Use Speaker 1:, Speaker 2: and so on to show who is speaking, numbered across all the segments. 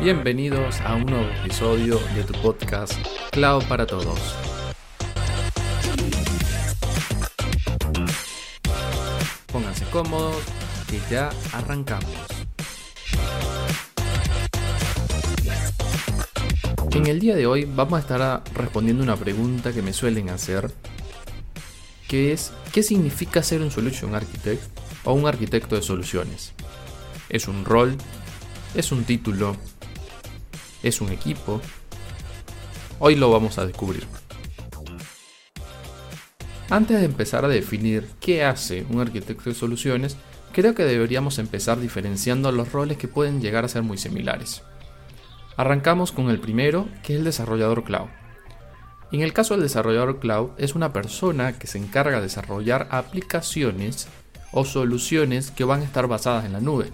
Speaker 1: Bienvenidos a un nuevo episodio de tu podcast Cloud para Todos. Pónganse cómodos que ya arrancamos. En el día de hoy vamos a estar respondiendo una pregunta que me suelen hacer, que es ¿qué significa ser un solution architect o un arquitecto de soluciones? ¿Es un rol? ¿Es un título? ¿Es un equipo? Hoy lo vamos a descubrir. Antes de empezar a definir qué hace un arquitecto de soluciones, creo que deberíamos empezar diferenciando los roles que pueden llegar a ser muy similares. Arrancamos con el primero, que es el desarrollador cloud. En el caso del desarrollador cloud, es una persona que se encarga de desarrollar aplicaciones o soluciones que van a estar basadas en la nube,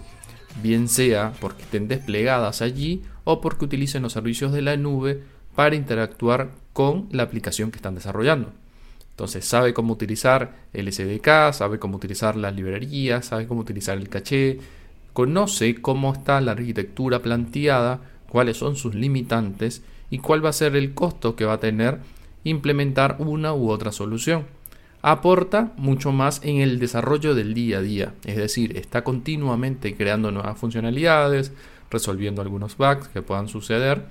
Speaker 1: bien sea porque estén desplegadas allí o porque utilicen los servicios de la nube para interactuar con la aplicación que están desarrollando. Entonces sabe cómo utilizar el SDK, sabe cómo utilizar las librerías, sabe cómo utilizar el caché, conoce cómo está la arquitectura planteada cuáles son sus limitantes y cuál va a ser el costo que va a tener implementar una u otra solución. Aporta mucho más en el desarrollo del día a día, es decir, está continuamente creando nuevas funcionalidades, resolviendo algunos bugs que puedan suceder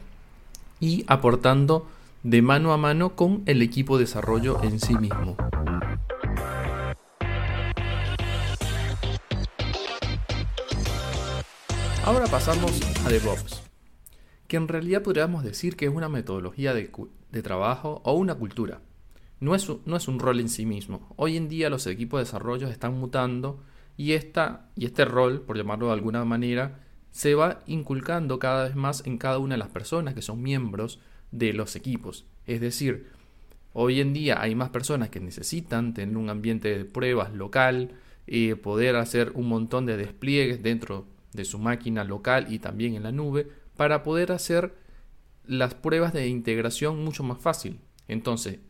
Speaker 1: y aportando de mano a mano con el equipo de desarrollo en sí mismo. Ahora pasamos a DevOps que en realidad podríamos decir que es una metodología de, trabajo o una cultura. No es, no es, un rol en sí mismo. Hoy en día los equipos de desarrollo están mutando y, esta, y este rol, por llamarlo de alguna manera, se va inculcando cada vez más en cada una de las personas que son miembros de los equipos. Es decir, hoy en día hay más personas que necesitan tener un ambiente de pruebas local, eh, poder hacer un montón de despliegues dentro de su máquina local y también en la nube para poder hacer las pruebas de integración mucho más fácil. Entonces,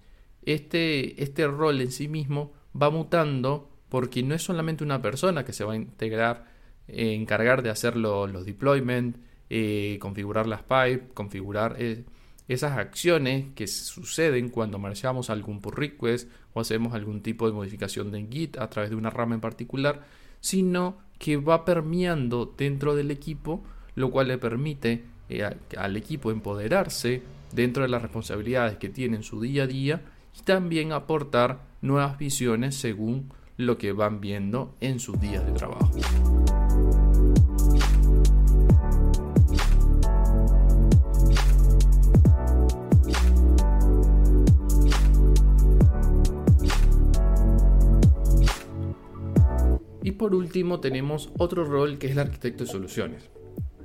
Speaker 1: este, este rol en sí mismo va mutando porque no es solamente una persona que se va a integrar, eh, encargar de hacer los deployment, eh, configurar las pipes, configurar eh, esas acciones que suceden cuando marchamos algún pull request o hacemos algún tipo de modificación de Git a través de una rama en particular, sino que va permeando dentro del equipo lo cual le permite al equipo empoderarse dentro de las responsabilidades que tiene en su día a día y también aportar nuevas visiones según lo que van viendo en sus días de trabajo. Y por último tenemos otro rol que es el arquitecto de soluciones.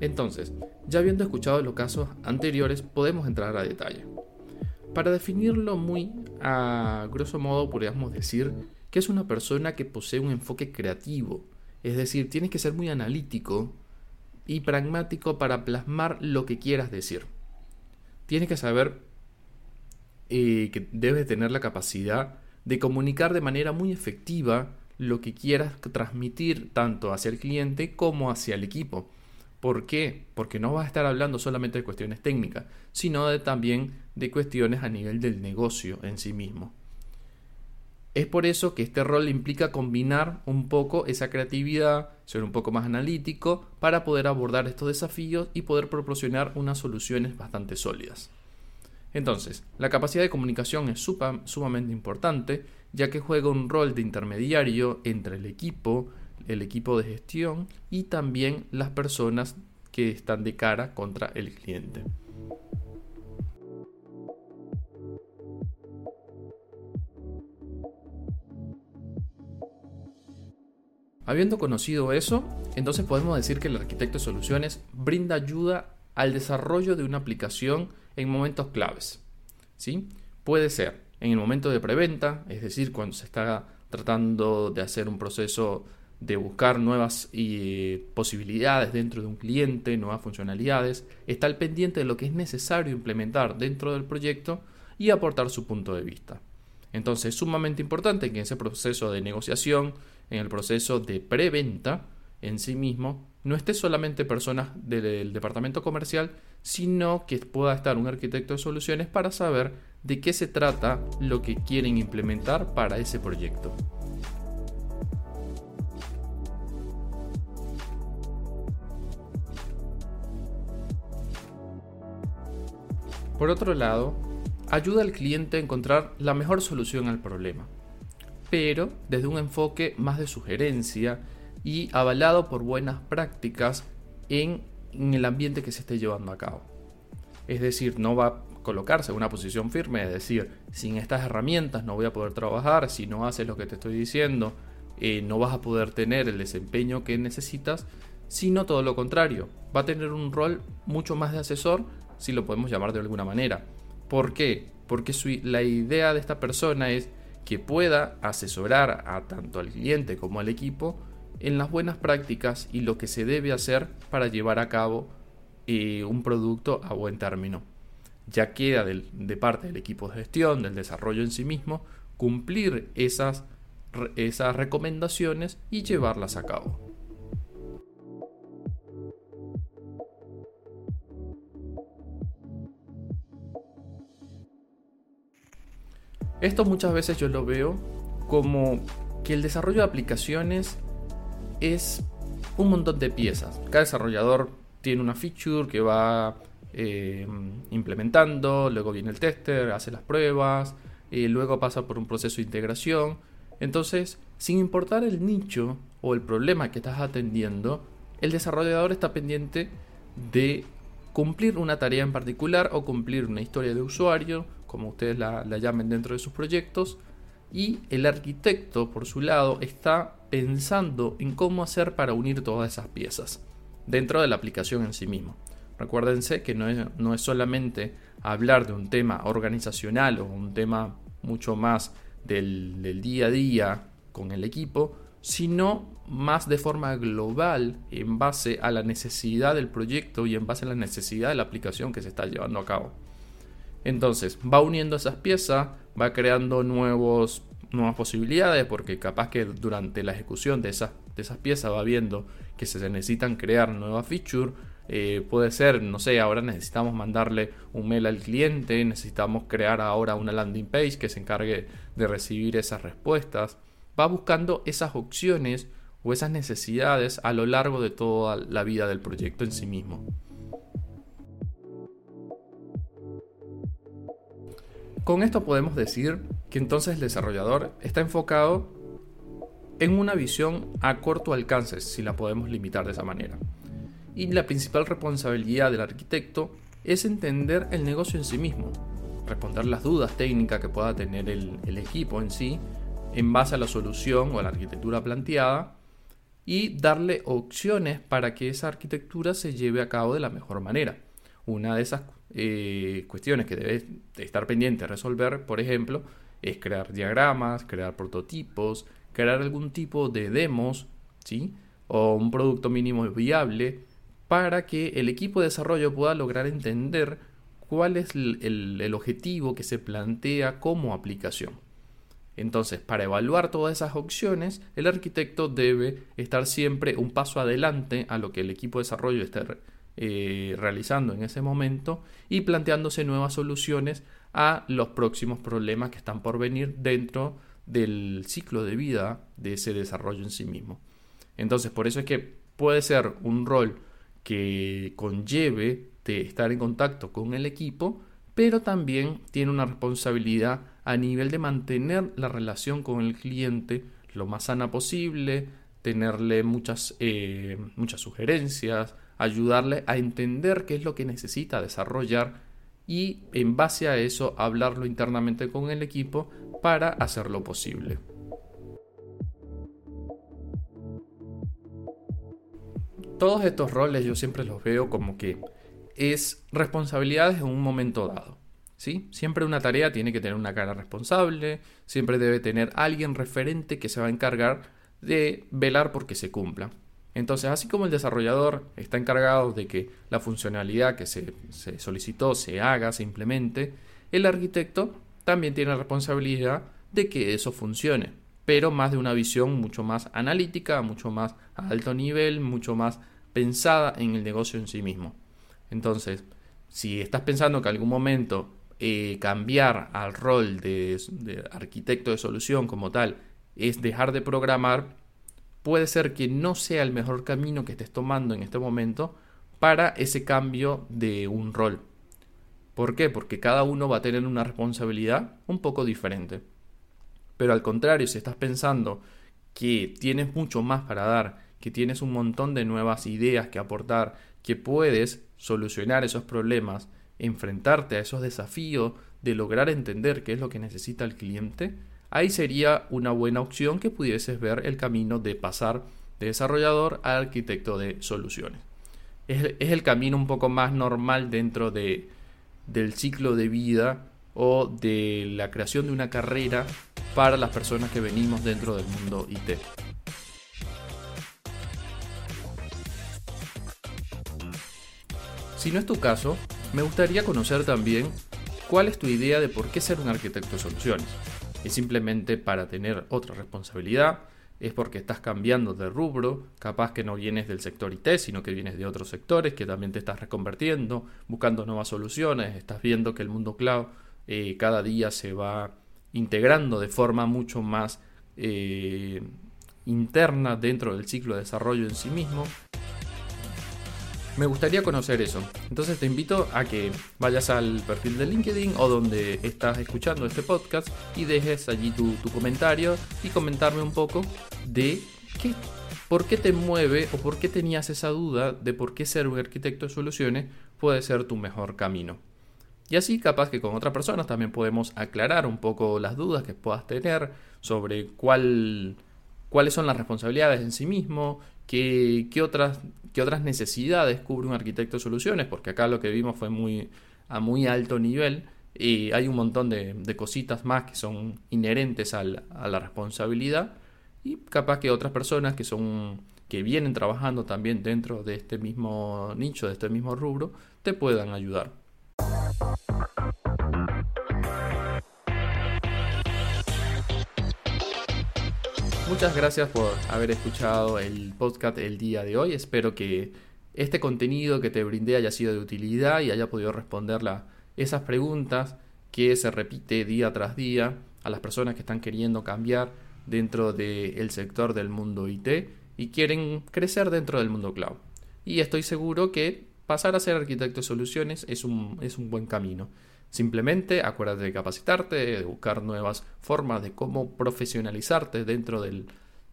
Speaker 1: Entonces, ya habiendo escuchado los casos anteriores, podemos entrar a detalle. Para definirlo muy a grosso modo, podríamos decir que es una persona que posee un enfoque creativo, es decir, tienes que ser muy analítico y pragmático para plasmar lo que quieras decir. Tienes que saber eh, que debes tener la capacidad de comunicar de manera muy efectiva lo que quieras transmitir tanto hacia el cliente como hacia el equipo. ¿Por qué? Porque no vas a estar hablando solamente de cuestiones técnicas, sino de, también de cuestiones a nivel del negocio en sí mismo. Es por eso que este rol implica combinar un poco esa creatividad, ser un poco más analítico, para poder abordar estos desafíos y poder proporcionar unas soluciones bastante sólidas. Entonces, la capacidad de comunicación es sumamente importante, ya que juega un rol de intermediario entre el equipo, el equipo de gestión y también las personas que están de cara contra el cliente. Habiendo conocido eso, entonces podemos decir que el arquitecto de soluciones brinda ayuda al desarrollo de una aplicación en momentos claves. ¿sí? Puede ser en el momento de preventa, es decir, cuando se está tratando de hacer un proceso de buscar nuevas eh, posibilidades dentro de un cliente, nuevas funcionalidades, está al pendiente de lo que es necesario implementar dentro del proyecto y aportar su punto de vista. Entonces es sumamente importante que en ese proceso de negociación, en el proceso de preventa, en sí mismo no esté solamente personas del departamento comercial, sino que pueda estar un arquitecto de soluciones para saber de qué se trata lo que quieren implementar para ese proyecto. Por otro lado, ayuda al cliente a encontrar la mejor solución al problema, pero desde un enfoque más de sugerencia y avalado por buenas prácticas en, el ambiente que se esté llevando a cabo. Es decir, no va a colocarse en una posición firme, es decir, sin estas herramientas no voy a poder trabajar, si no haces lo que te estoy diciendo, eh, no vas a poder tener el desempeño que necesitas, sino todo lo contrario, va a tener un rol mucho más de asesor si lo podemos llamar de alguna manera. ¿Por qué? Porque la idea de esta persona es que pueda asesorar a tanto al cliente como al equipo en las buenas prácticas y lo que se debe hacer para llevar a cabo eh, un producto a buen término. Ya queda de parte del equipo de gestión, del desarrollo en sí mismo, cumplir esas, esas recomendaciones y llevarlas a cabo. Esto muchas veces yo lo veo como que el desarrollo de aplicaciones es un montón de piezas. Cada desarrollador tiene una feature que va eh, implementando, luego viene el tester, hace las pruebas, y luego pasa por un proceso de integración. Entonces, sin importar el nicho o el problema que estás atendiendo, el desarrollador está pendiente de cumplir una tarea en particular o cumplir una historia de usuario como ustedes la, llamen dentro de sus proyectos, y el arquitecto, por su lado, está pensando en cómo hacer para unir todas esas piezas dentro de la aplicación en sí mismo. Recuérdense que no es, no es solamente hablar de un tema organizacional o un tema mucho más del, del día a día con el equipo, sino más de forma global en base a la necesidad del proyecto y en base a la necesidad de la aplicación que se está llevando a cabo. Entonces, va uniendo esas piezas, va creando nuevos, nuevas posibilidades, porque capaz que durante la ejecución de esas, de esas piezas va viendo que se necesitan crear nuevas features. Eh, puede ser, no sé, ahora necesitamos mandarle un mail al cliente, necesitamos crear ahora una landing page que se encargue de recibir esas respuestas. Va buscando esas opciones o esas necesidades a lo largo de toda la vida del proyecto en sí mismo. Con esto podemos decir que entonces el desarrollador está enfocado en una visión a corto alcance, si la podemos limitar de esa manera. Y la principal responsabilidad del arquitecto es entender el negocio en sí mismo, responder las dudas técnicas que pueda tener el, el equipo en sí, en base a la solución o a la arquitectura planteada, y darle opciones para que esa arquitectura se lleve a cabo de la mejor manera. Una de esas eh, cuestiones que debes estar pendiente de resolver, por ejemplo, es crear diagramas, crear prototipos, crear algún tipo de demos, ¿sí? O un producto mínimo viable para que el equipo de desarrollo pueda lograr entender cuál es el objetivo que se plantea como aplicación. Entonces, para evaluar todas esas opciones, el arquitecto debe estar siempre un paso adelante a lo que el equipo de desarrollo esté eh, realizando en ese momento y planteándose nuevas soluciones a los próximos problemas que están por venir dentro del ciclo de vida de ese desarrollo en sí mismo. Entonces, por eso es que puede ser un rol que conlleve de estar en contacto con el equipo, pero también tiene una responsabilidad a nivel de mantener la relación con el cliente lo más sana posible, tenerle muchas, eh, muchas sugerencias, ayudarle a entender qué es lo que necesita desarrollar y en base a eso hablarlo internamente con el equipo para hacerlo posible. Todos estos roles yo siempre los veo como que es responsabilidades en un momento dado. ¿sí? Siempre una tarea tiene que tener una cara responsable, siempre debe tener alguien referente que se va a encargar de velar porque se cumpla. Entonces, así como el desarrollador está encargado de que la funcionalidad que se, solicitó se haga, se implemente, el arquitecto también tiene la responsabilidad de que eso funcione. pero más de una visión mucho más analítica, mucho más a alto nivel, mucho más pensada en el negocio en sí mismo. Entonces, si estás pensando que algún momento eh, cambiar al rol de, de arquitecto de solución como tal es dejar de programar, puede ser que no sea el mejor camino que estés tomando en este momento para ese cambio de un rol. ¿Por qué? Porque cada uno va a tener una responsabilidad un poco diferente. Pero al contrario, si estás pensando que tienes mucho más para dar, que tienes un montón de nuevas ideas que aportar, que puedes solucionar esos problemas, enfrentarte a esos desafíos de lograr entender qué es lo que necesita el cliente, ahí sería una buena opción que pudieses ver el camino de pasar de desarrollador a arquitecto de soluciones. Es, el camino un poco más normal dentro de, del ciclo de vida o de la creación de una carrera para las personas que venimos dentro del mundo IT. Si no es tu caso, me gustaría conocer también cuál es tu idea de por qué ser un arquitecto de soluciones. ¿Es simplemente para tener otra responsabilidad? ¿Es porque estás cambiando de rubro? Capaz que no vienes del sector IT, sino que vienes de otros sectores, que también te estás reconvertiendo, buscando nuevas soluciones, estás viendo que el mundo cloud eh, cada día se va integrando de forma mucho más eh, interna dentro del ciclo de desarrollo en sí mismo me gustaría conocer eso. Entonces te invito a que vayas al perfil de LinkedIn o donde estás escuchando este podcast y dejes allí tu, comentario y comentarme un poco de qué, por qué te mueve o por qué tenías esa duda de por qué ser un arquitecto de soluciones puede ser tu mejor camino. Y así capaz que con otras personas también podemos aclarar un poco las dudas que puedas tener sobre cuál, cuáles son las responsabilidades en sí mismo, qué, qué otras qué otras necesidades cubre un arquitecto de soluciones, porque acá lo que vimos fue muy, a muy alto nivel y hay un montón de, cositas más que son inherentes a la responsabilidad y capaz que otras personas que son que vienen trabajando también dentro de este mismo nicho, de este mismo rubro, te puedan ayudar. Muchas gracias por haber escuchado el podcast el día de hoy. Espero que este contenido que te brindé haya sido de utilidad y haya podido responder esas preguntas que se repite día tras día a las personas que están queriendo cambiar dentro del sector del mundo IT y quieren crecer dentro del mundo cloud. Y estoy seguro que pasar a ser arquitecto de soluciones es un, es un buen camino. Simplemente acuérdate de capacitarte, de buscar nuevas formas de cómo profesionalizarte dentro del,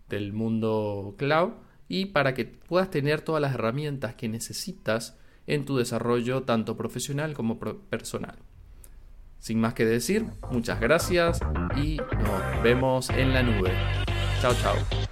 Speaker 1: del mundo cloud y para que puedas tener todas las herramientas que necesitas en tu desarrollo tanto profesional como personal. Sin más que decir, muchas gracias y nos vemos en la nube. Chao, chao.